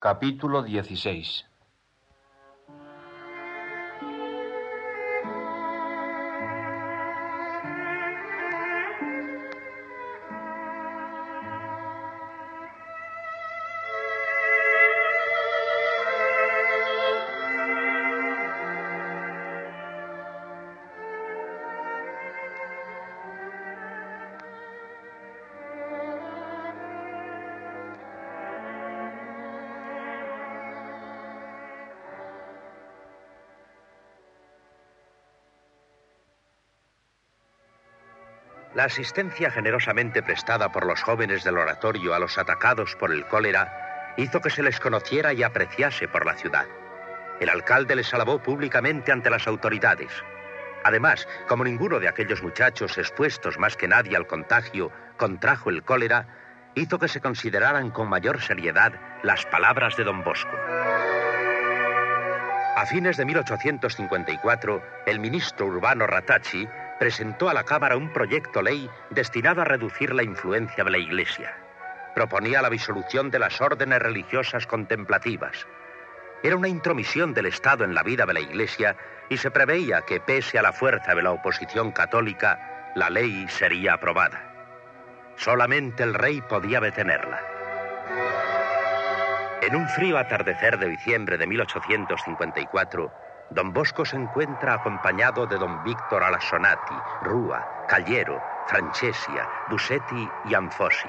Capítulo 16 asistencia generosamente prestada por los jóvenes del oratorio a los atacados por el cólera hizo que se les conociera y apreciase por la ciudad. El alcalde les alabó públicamente ante las autoridades. Además, como ninguno de aquellos muchachos expuestos más que nadie al contagio contrajo el cólera, hizo que se consideraran con mayor seriedad las palabras de don Bosco. A fines de 1854, el ministro urbano Ratachi presentó a la Cámara un proyecto ley destinado a reducir la influencia de la Iglesia. Proponía la disolución de las órdenes religiosas contemplativas. Era una intromisión del Estado en la vida de la Iglesia y se preveía que, pese a la fuerza de la oposición católica, la ley sería aprobada. Solamente el rey podía detenerla. En un frío atardecer de diciembre de 1854, Don Bosco se encuentra acompañado de don Víctor Alassonati, Rúa, Callero, Francesia, Busetti y Anfosi.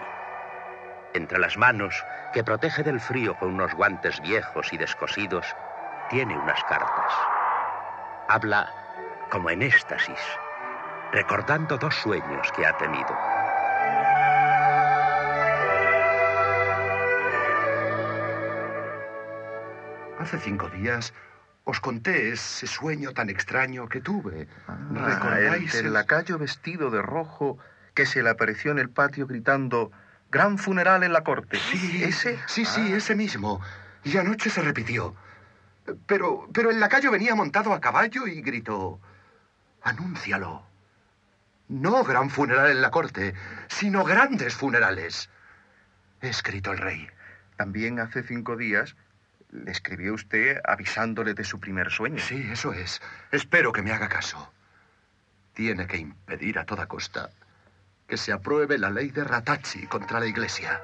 Entre las manos, que protege del frío con unos guantes viejos y descosidos, tiene unas cartas. Habla como en éxtasis, recordando dos sueños que ha tenido. Hace cinco días os conté ese sueño tan extraño que tuve. Ah, ¿Recordáis el el- lacayo vestido de rojo que se le apareció en el patio gritando Gran funeral en la corte. Sí, ¿Ese? Sí, sí, Ah. ese mismo. Y anoche se repitió. Pero, pero el lacayo venía montado a caballo y gritó: Anúncialo. No gran funeral en la corte, sino grandes funerales. Escrito el rey. También hace cinco días le escribió usted avisándole de su primer sueño. Sí, eso es. Espero que me haga caso. Tiene que impedir a toda costa que se apruebe la ley de Ratachi contra la Iglesia.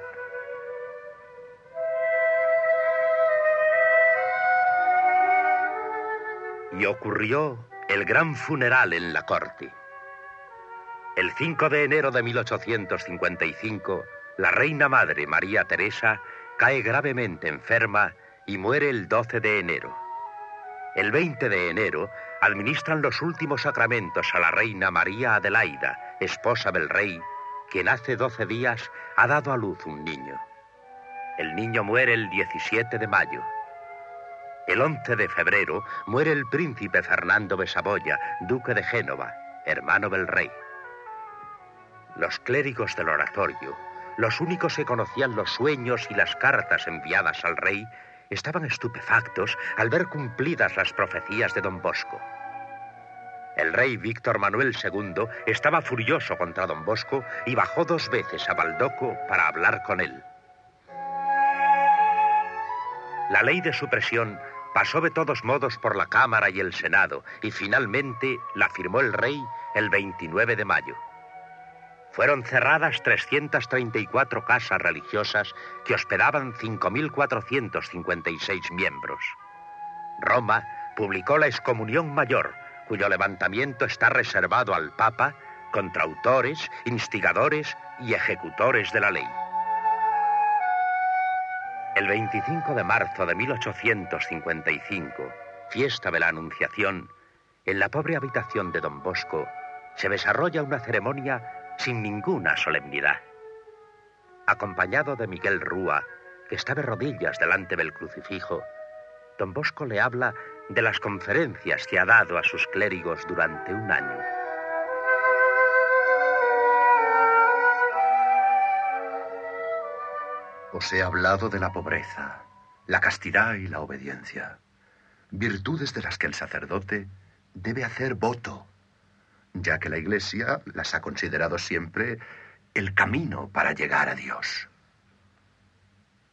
Y ocurrió el gran funeral en la corte. El 5 de enero de 1855, la reina madre María Teresa cae gravemente enferma y muere el 12 de enero. El 20 de enero administran los últimos sacramentos a la reina María Adelaida, esposa del rey, quien hace 12 días ha dado a luz un niño. El niño muere el 17 de mayo. El 11 de febrero muere el príncipe Fernando de Saboya, duque de Génova, hermano del rey. Los clérigos del oratorio, los únicos que conocían los sueños y las cartas enviadas al rey, estaban estupefactos al ver cumplidas las profecías de don Bosco. El rey Víctor Manuel II estaba furioso contra don Bosco y bajó dos veces a Baldoco para hablar con él. La ley de supresión pasó de todos modos por la Cámara y el Senado y finalmente la firmó el rey el 29 de mayo. Fueron cerradas 334 casas religiosas que hospedaban 5.456 miembros. Roma publicó la excomunión mayor, cuyo levantamiento está reservado al Papa contra autores, instigadores y ejecutores de la ley. El 25 de marzo de 1855, fiesta de la Anunciación, en la pobre habitación de don Bosco se desarrolla una ceremonia sin ninguna solemnidad. Acompañado de Miguel Rúa, que está de rodillas delante del crucifijo, don Bosco le habla de las conferencias que ha dado a sus clérigos durante un año. Os he hablado de la pobreza, la castidad y la obediencia, virtudes de las que el sacerdote debe hacer voto, ya que la Iglesia las ha considerado siempre el camino para llegar a Dios.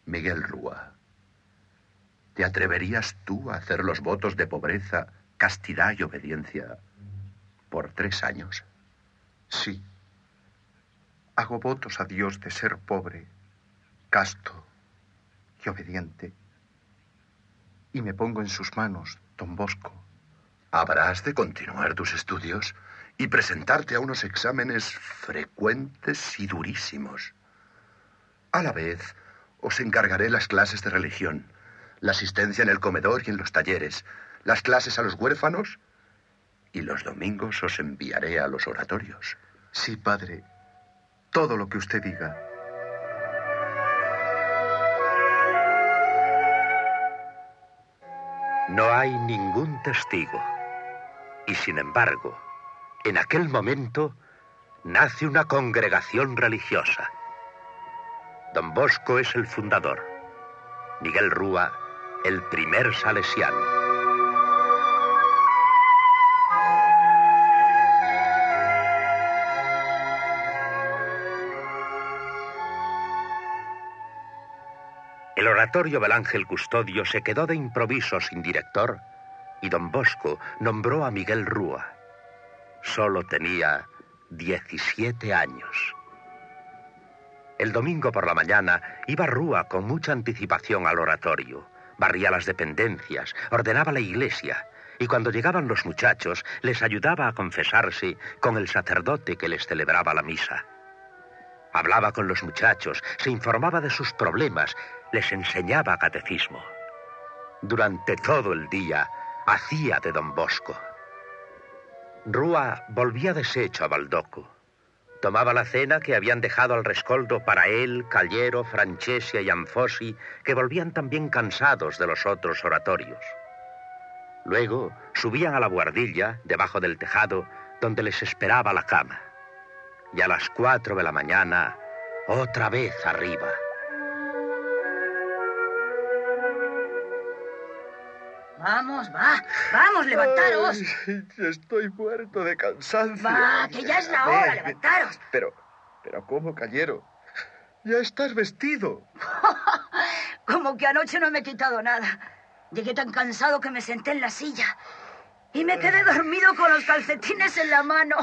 Miguel Rúa, ¿Te atreverías tú a hacer los votos de pobreza, castidad y obediencia por tres años? Sí. Hago votos a Dios de ser pobre, casto y obediente. Y me pongo en sus manos, don Bosco. Habrás de continuar tus estudios y presentarte a unos exámenes frecuentes y durísimos. A la vez, os encargaré las clases de religión, la asistencia en el comedor y en los talleres, las clases a los huérfanos y los domingos os enviaré a los oratorios. Sí, padre, todo lo que usted diga. No hay ningún testigo. Y sin embargo, en aquel momento nace una congregación religiosa. Don Bosco es el fundador, Miguel Rúa el primer salesiano. El oratorio del Ángel Custodio se quedó de improviso sin director y don Bosco nombró a Miguel Rúa. Solo tenía 17 años. El domingo por la mañana iba Rúa con mucha anticipación al oratorio. Barría las dependencias, ordenaba la iglesia y cuando llegaban los muchachos les ayudaba a confesarse con el sacerdote que les celebraba la misa. Hablaba con los muchachos, se informaba de sus problemas, les enseñaba catecismo. Durante todo el día hacía de don Bosco. Rúa volvía deshecho a Baldoco. Tomaba la cena que habían dejado al rescoldo para él, Callero, Franchesia y Anfosi, que volvían también cansados de los otros oratorios. Luego subían a la guardilla, debajo del tejado, donde les esperaba la cama. Y a las cuatro de la mañana, otra vez arriba. Vamos, va, vamos, levantaros. Ay, estoy muerto de cansancio. Va, que ya es la hora, levantaros. Pero, pero ¿cómo, Callero? Ya estás vestido. Como que anoche no me he quitado nada. Llegué tan cansado que me senté en la silla. Y me quedé dormido con los calcetines en la mano.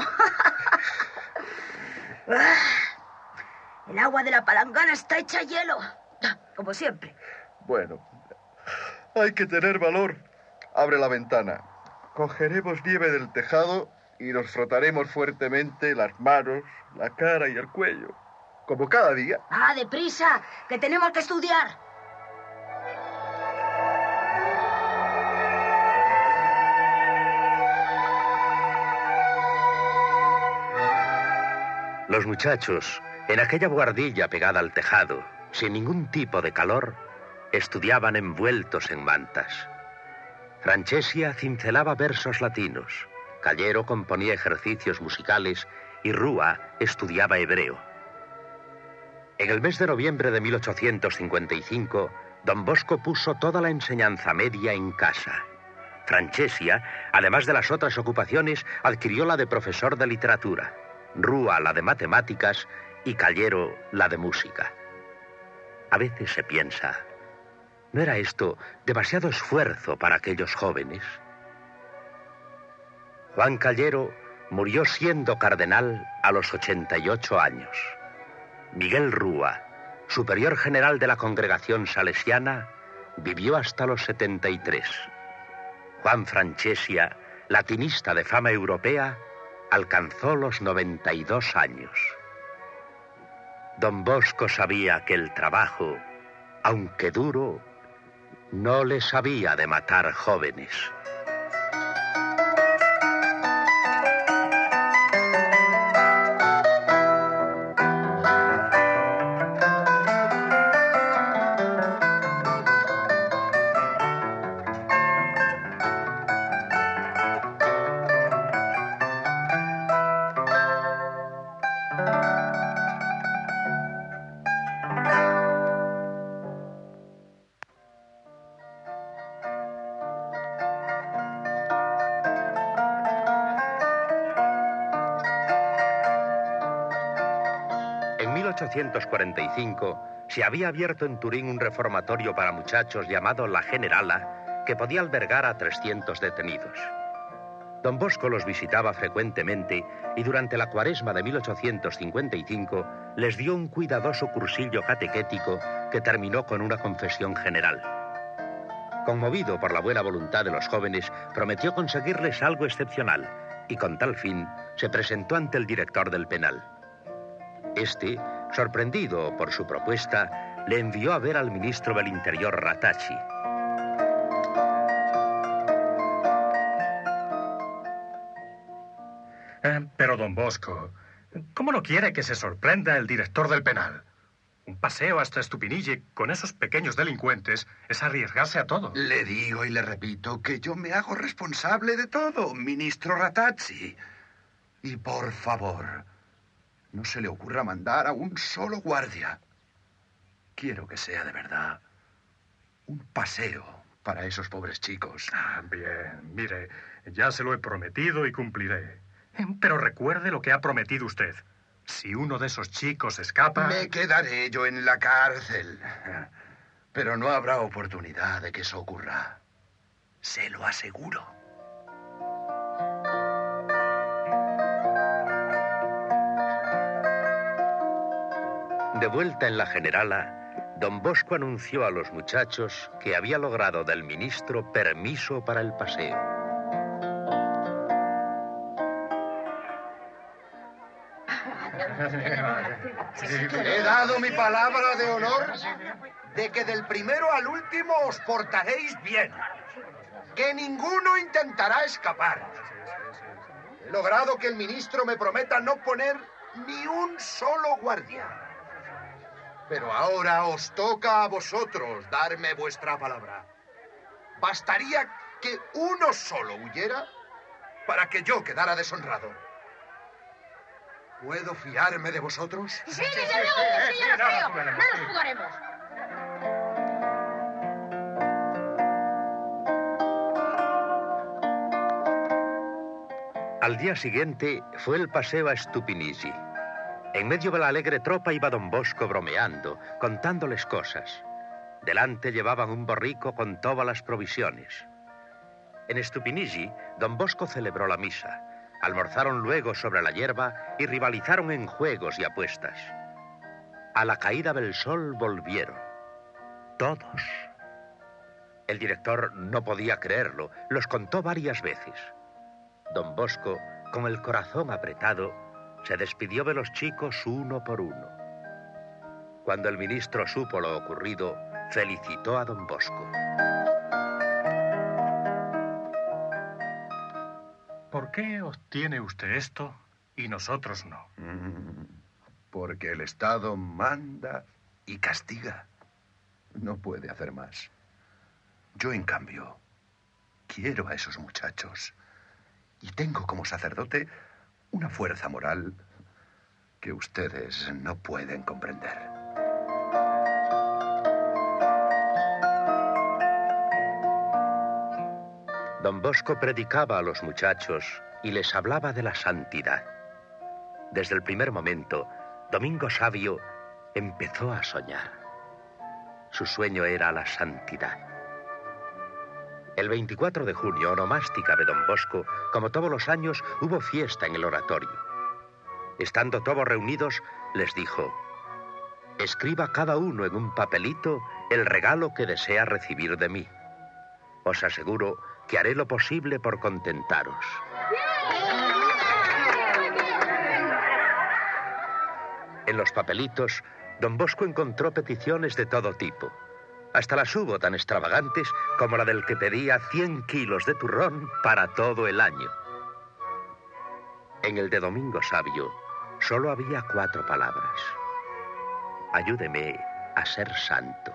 El agua de la palangana está hecha hielo. Como siempre. Bueno, hay que tener valor. Abre la ventana. Cogeremos nieve del tejado y nos frotaremos fuertemente las manos, la cara y el cuello. Como cada día. Ah, deprisa, que tenemos que estudiar. Los muchachos, en aquella guardilla pegada al tejado, sin ningún tipo de calor, estudiaban envueltos en mantas. Franchesia cincelaba versos latinos, Callero componía ejercicios musicales y Rúa estudiaba hebreo. En el mes de noviembre de 1855, don Bosco puso toda la enseñanza media en casa. Franchesia, además de las otras ocupaciones, adquirió la de profesor de literatura. Rúa la de matemáticas y Callero la de música. A veces se piensa, ¿no era esto demasiado esfuerzo para aquellos jóvenes? Juan Callero murió siendo cardenal a los 88 años. Miguel Rúa, superior general de la congregación salesiana, vivió hasta los 73. Juan Franchesia, latinista de fama europea, alcanzó los 92 años. Don Bosco sabía que el trabajo, aunque duro, no le sabía de matar jóvenes. 1845 se había abierto en Turín un reformatorio para muchachos llamado La Generala, que podía albergar a 300 detenidos. Don Bosco los visitaba frecuentemente y durante la cuaresma de 1855 les dio un cuidadoso cursillo catequético que terminó con una confesión general. Conmovido por la buena voluntad de los jóvenes, prometió conseguirles algo excepcional y con tal fin se presentó ante el director del penal. Este, sorprendido por su propuesta, le envió a ver al ministro del Interior Ratachi. Eh, pero, don Bosco, ¿cómo no quiere que se sorprenda el director del penal? Un paseo hasta Estupinille con esos pequeños delincuentes es arriesgarse a todo. Le digo y le repito que yo me hago responsable de todo, ministro Ratazzi. Y por favor, no se le ocurra mandar a un solo guardia. Quiero que sea de verdad un paseo para esos pobres chicos. Ah, bien, mire, ya se lo he prometido y cumpliré. Pero recuerde lo que ha prometido usted. Si uno de esos chicos escapa... Me quedaré yo en la cárcel. Pero no habrá oportunidad de que eso ocurra. Se lo aseguro. De vuelta en la generala, don Bosco anunció a los muchachos que había logrado del ministro permiso para el paseo. He dado mi palabra de honor de que del primero al último os portaréis bien. Que ninguno intentará escapar. He logrado que el ministro me prometa no poner ni un solo guardia. Pero ahora os toca a vosotros darme vuestra palabra. Bastaría que uno solo huyera para que yo quedara deshonrado. ¿Puedo fiarme de vosotros? Sí, desde luego que sí, yo lo creo. No nos jugaremos. Al día siguiente fue el paseo a Stupinigi. En medio de la alegre tropa iba don Bosco bromeando, contándoles cosas. Delante llevaban un borrico con todas las provisiones. En Stupinigi, don Bosco celebró la misa. Almorzaron luego sobre la hierba y rivalizaron en juegos y apuestas. A la caída del sol volvieron. Todos. El director no podía creerlo, los contó varias veces. Don Bosco, con el corazón apretado, se despidió de los chicos uno por uno. Cuando el ministro supo lo ocurrido, felicitó a don Bosco. ¿Por qué obtiene usted esto y nosotros no? Mm, Porque el Estado manda y castiga. No puede hacer más. Yo, en cambio, quiero a esos muchachos. Y tengo como sacerdote una fuerza moral que ustedes no pueden comprender. Don Bosco predicaba a los muchachos y les hablaba de la santidad. Desde el primer momento, Domingo Sabio empezó a soñar. Su sueño era la santidad. El 24 de junio, onomástica de Don Bosco, como todos los años, hubo fiesta en el oratorio. Estando todos reunidos, les dijo, escriba cada uno en un papelito el regalo que desea recibir de mí. Os aseguro que haré lo posible por contentaros. En los papelitos, don Bosco encontró peticiones de todo tipo. Hasta las hubo tan extravagantes como la del que pedía 100 kilos de turrón para todo el año. En el de Domingo Sabio solo había cuatro palabras. Ayúdeme a ser santo.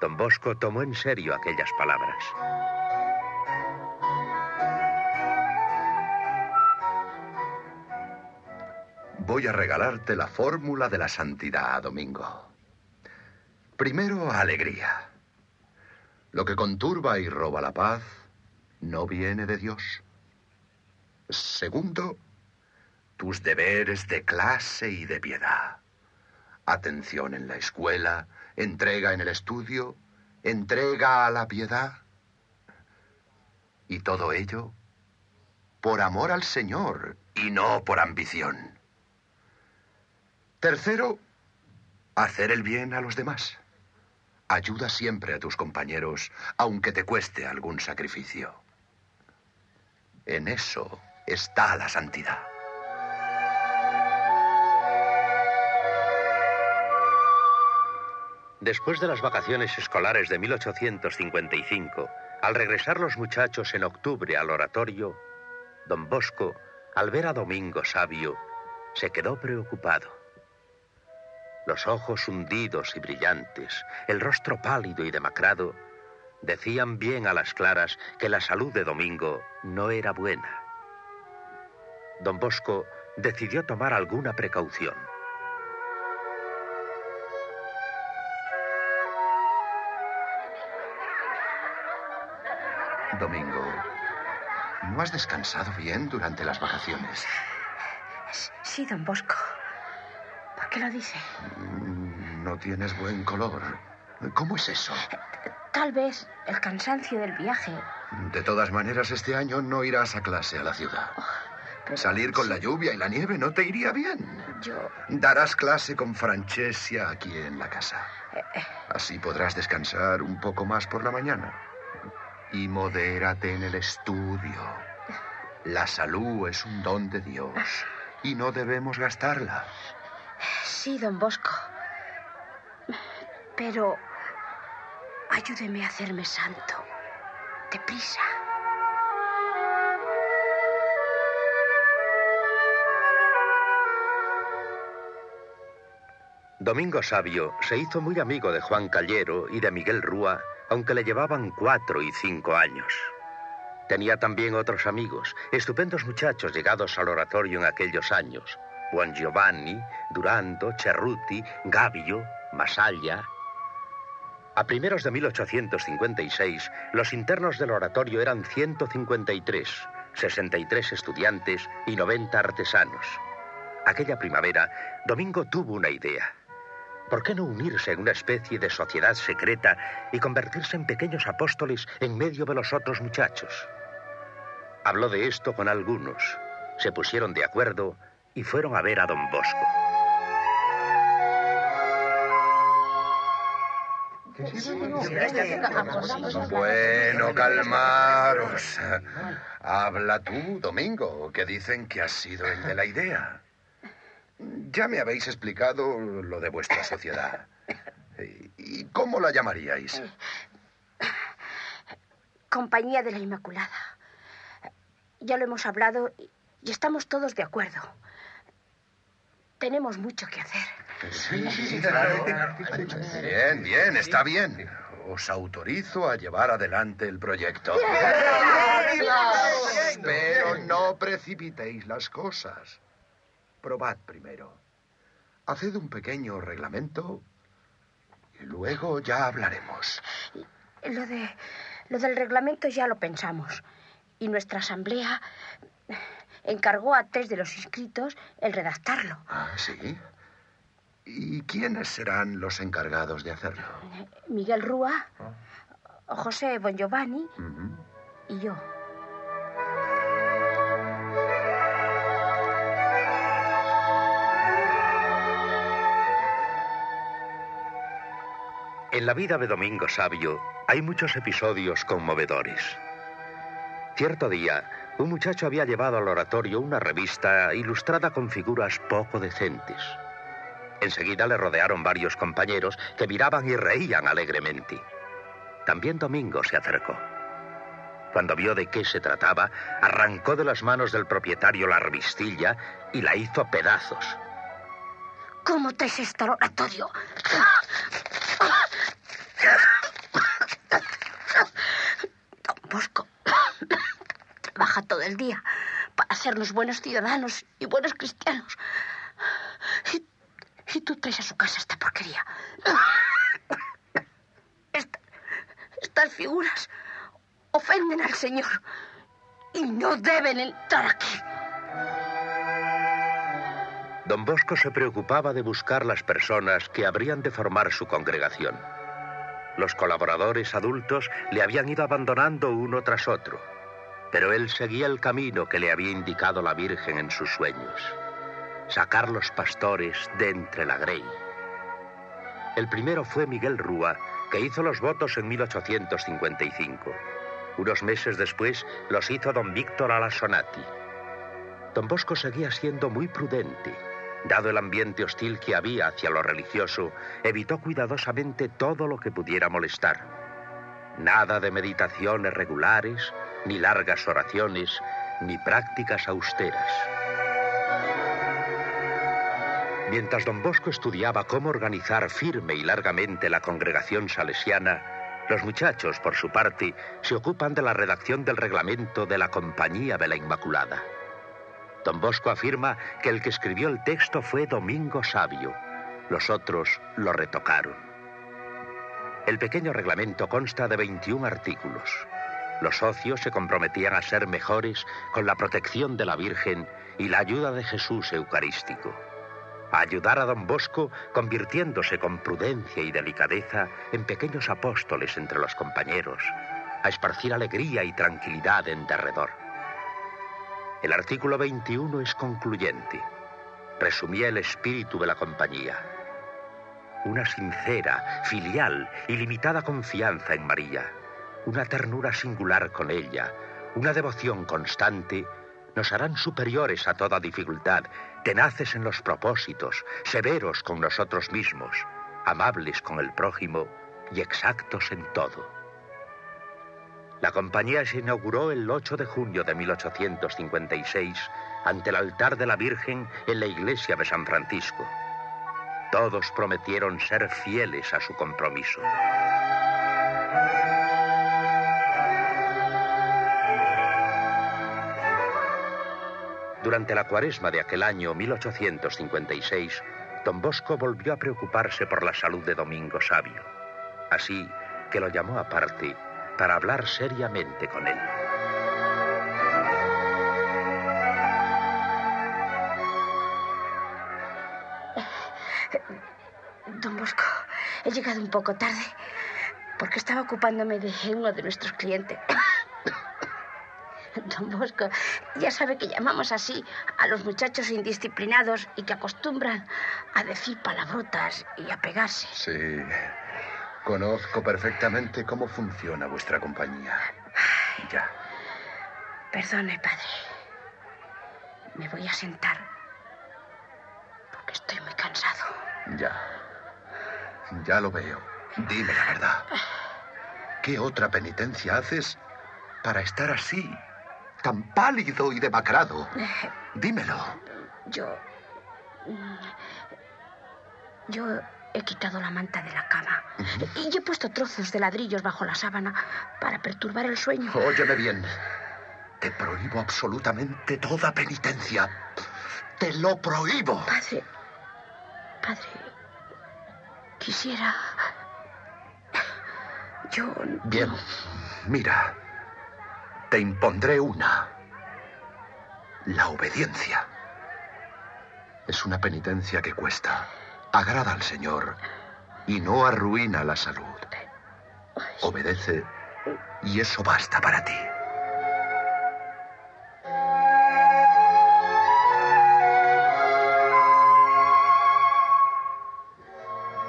Don Bosco tomó en serio aquellas palabras. Voy a regalarte la fórmula de la santidad, Domingo. Primero, alegría. Lo que conturba y roba la paz no viene de Dios. Segundo, tus deberes de clase y de piedad. Atención en la escuela, entrega en el estudio, entrega a la piedad. Y todo ello por amor al Señor y no por ambición. Tercero, hacer el bien a los demás. Ayuda siempre a tus compañeros, aunque te cueste algún sacrificio. En eso está la santidad. Después de las vacaciones escolares de 1855, al regresar los muchachos en octubre al oratorio, don Bosco, al ver a Domingo Sabio, se quedó preocupado. Los ojos hundidos y brillantes, el rostro pálido y demacrado, decían bien a las claras que la salud de Domingo no era buena. Don Bosco decidió tomar alguna precaución. Domingo, ¿no has descansado bien durante las vacaciones? Sí, don Bosco. ¿Por qué lo dice? Mm, No tienes buen color. ¿Cómo es eso? Tal vez el cansancio del viaje. De todas maneras, este año no irás a clase a la ciudad. pero- Salir con la lluvia y la nieve no te iría bien. Yo. Darás clase con Francesca aquí en la casa. Así podrás descansar un poco más por la mañana. Y modérate en el estudio. La salud es un don de Dios y no debemos gastarla. Sí, don Bosco. Pero. Ayúdeme a hacerme santo. Deprisa. Domingo Sabio se hizo muy amigo de Juan Callero y de Miguel Rúa, aunque le llevaban cuatro y cinco años. Tenía también otros amigos, estupendos muchachos llegados al oratorio en aquellos años. Juan Giovanni, Durando, Cerruti, Gavio, Masalla. A primeros de 1856, los internos del oratorio eran 153, 63 estudiantes y 90 artesanos. Aquella primavera, Domingo tuvo una idea. ¿Por qué no unirse en una especie de sociedad secreta y convertirse en pequeños apóstoles en medio de los otros muchachos? Habló de esto con algunos, se pusieron de acuerdo y fueron a ver a don Bosco. Bueno, calmaros. Habla tú, Domingo, que dicen que has sido el de la idea. Ya me habéis explicado lo de vuestra sociedad. ¿Y cómo la llamaríais? Compañía de la Inmaculada. Ya lo hemos hablado y- y estamos todos de acuerdo. Tenemos mucho que hacer. Bien, bien, está bien. Os autorizo a llevar adelante el proyecto. Pero no precipitéis las cosas. Probad primero. Haced un pequeño reglamento y luego ya hablaremos. Lo de lo del reglamento ya lo pensamos. Y nuestra asamblea encargó a tres de los inscritos el redactarlo. Ah, sí. ¿Y quiénes serán los encargados de hacerlo? Miguel Rúa, José Bongiovanni Ujú. y yo. En la vida de Domingo Sabio hay muchos episodios conmovedores. Cierto día, un muchacho había llevado al oratorio una revista ilustrada con figuras poco decentes. Enseguida le rodearon varios compañeros que miraban y reían alegremente. También Domingo se acercó. Cuando vio de qué se trataba, arrancó de las manos del propietario la revistilla y la hizo pedazos. ¿Cómo traes esto al oratorio? Don Bosco trabaja todo el para hacernos buenos ciudadanos y buenos cristianos. Y, tú traes a su casa esta porquería. Esta- estas figuras ofenden al Señor y no deben entrar aquí. Don Bosco se preocupaba de buscar las personas que habrían de formar su congregación. Los colaboradores adultos le habían ido abandonando uno tras otro, pero él seguía el camino que le había indicado la Virgen en sus sueños. Sacar los pastores de entre la grey. El primero fue Miguel Rúa, que hizo los votos en 1855. Unos meses después los hizo don Víctor Alasonati. Don Bosco seguía siendo muy prudente. Dado el ambiente hostil que había hacia lo religioso, evitó cuidadosamente todo lo que pudiera molestar. Nada de meditaciones regulares, ni largas oraciones, ni prácticas austeras. Mientras don Bosco estudiaba cómo organizar firme y largamente la congregación salesiana, los muchachos, por su parte, se ocupan de la redacción del reglamento de la Compañía de la Inmaculada. Don Bosco afirma que el que escribió el texto fue Domingo Sabio. Los otros lo retocaron. El pequeño reglamento consta de 21 artículos. Los socios se comprometían a ser mejores con la protección de la Virgen y la ayuda de Jesús Eucarístico a ayudar a don Bosco convirtiéndose con prudencia y delicadeza en pequeños apóstoles entre los compañeros, a esparcir alegría y tranquilidad en derredor. El artículo 21 es concluyente. Resumía el espíritu de la compañía. Una sincera, filial y limitada confianza en María, una ternura singular con ella, una devoción constante nos harán superiores a toda dificultad, tenaces en los propósitos, severos con nosotros mismos, amables con el prójimo y exactos en todo. La compañía se inauguró el 8 de junio de 1856 ante el altar de la Virgen en la iglesia de San Francisco. Todos prometieron ser fieles a su compromiso. Durante la cuaresma de aquel año 1856, don Bosco volvió a preocuparse por la salud de Domingo Sabio. Así que lo llamó aparte para hablar seriamente con él. Don Bosco, he llegado un poco tarde porque estaba ocupándome de uno de nuestros clientes. Don Bosco, ya sabe que llamamos así a los muchachos indisciplinados y que acostumbran a decir palabrotas y a pegarse. Sí. Conozco perfectamente cómo funciona vuestra compañía. Ya. Perdone, padre. Me voy a sentar porque estoy muy cansado. Ya. Ya lo veo. Dime la verdad. ¿Qué otra penitencia haces para estar así? Tan pálido y demacrado. Dímelo. Yo... Yo he quitado la manta de la cama. Y he puesto trozos de ladrillos bajo la sábana para perturbar el sueño. Óyeme bien. Te prohíbo absolutamente toda penitencia. Te lo prohíbo. Padre. Padre. Quisiera. Yo. Bien. Mira. Te impondré una. La obediencia. Es una penitencia que cuesta. Agrada al Señor y no arruina la salud. Obedece y eso basta para ti.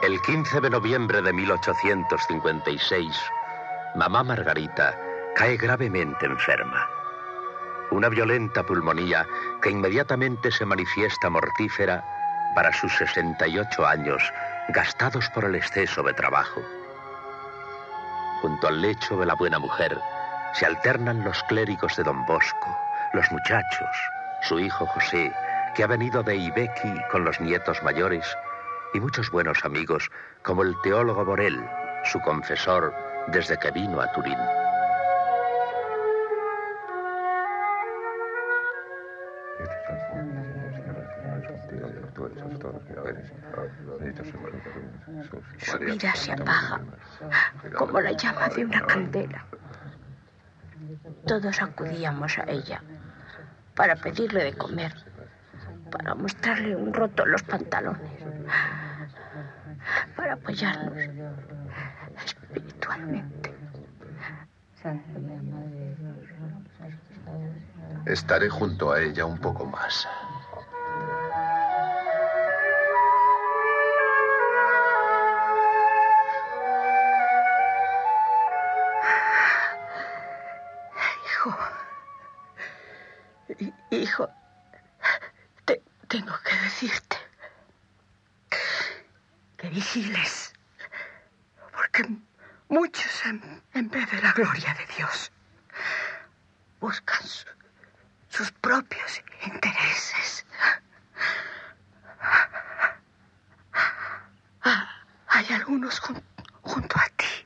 El 15 de noviembre de 1856, mamá Margarita cae gravemente enferma. Una violenta pulmonía que inmediatamente se manifiesta mortífera para sus 68 años gastados por el exceso de trabajo. Junto al lecho de la buena mujer se alternan los clérigos de don Bosco, los muchachos, su hijo José, que ha venido de Ibequi con los nietos mayores, y muchos buenos amigos, como el teólogo Borel, su confesor desde que vino a Turín. Su vida se apaga como la llama de una candela. Todos acudíamos a ella para pedirle de comer, para mostrarle un roto en los pantalones, para apoyarnos espiritualmente. Estaré junto a ella un poco más. Gloria de Dios buscan su- sus propios intereses. Ah, Hay algunos jun- junto a ti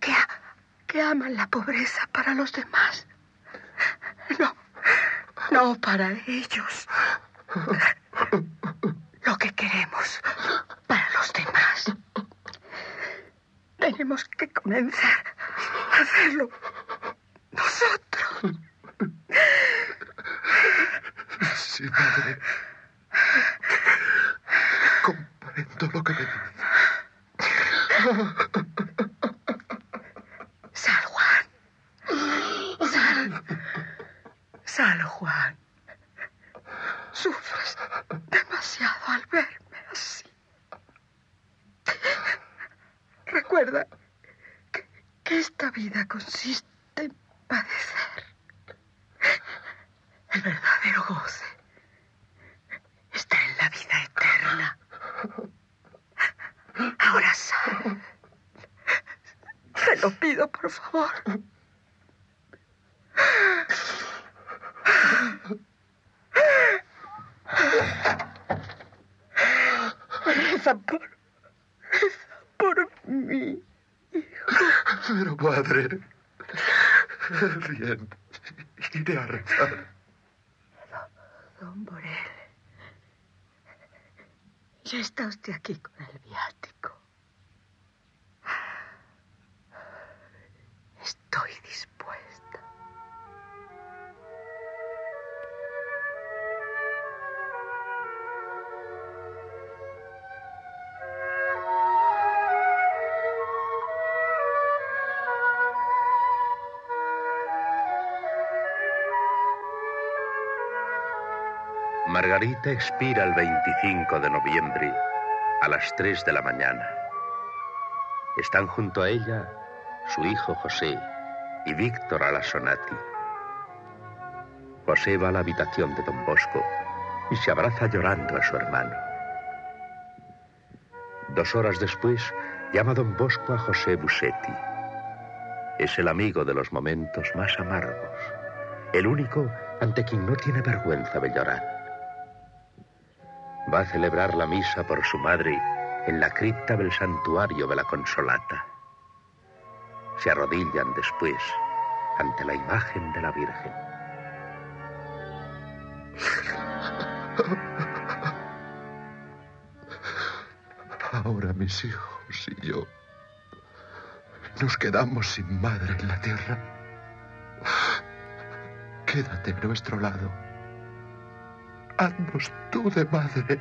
que, que aman la pobreza para los demás. No, no para ellos. Lo que queremos para los demás. Tenemos que comenzar a hacerlo nosotros. Sí, madre. Comprendo lo que me dice. Sal, Juan. Sal. Sal, Juan. Sufres demasiado al verme así. Recuerda que, que esta vida consiste en padecer. El verdadero goce está en la vida eterna. Ahora sal. Te lo pido, por favor. Reza por... Reza por mí. Pero, madre. Bien. Iré a rezar. Don Borel. Ya está usted aquí con el viático. Estoy dispuesta. Margarita expira el 25 de noviembre a las 3 de la mañana. Están junto a ella su hijo José y Víctor Alasonati. José va a la habitación de don Bosco y se abraza llorando a su hermano. Dos horas después llama don Bosco a José Busetti. Es el amigo de los momentos más amargos, el único ante quien no tiene vergüenza de llorar. Va a celebrar la misa por su madre en la cripta del santuario de la Consolata. Se arrodillan después ante la imagen de la Virgen. Ahora mis hijos y yo nos quedamos sin madre en la tierra. Quédate a nuestro lado. Haznos tú de madre.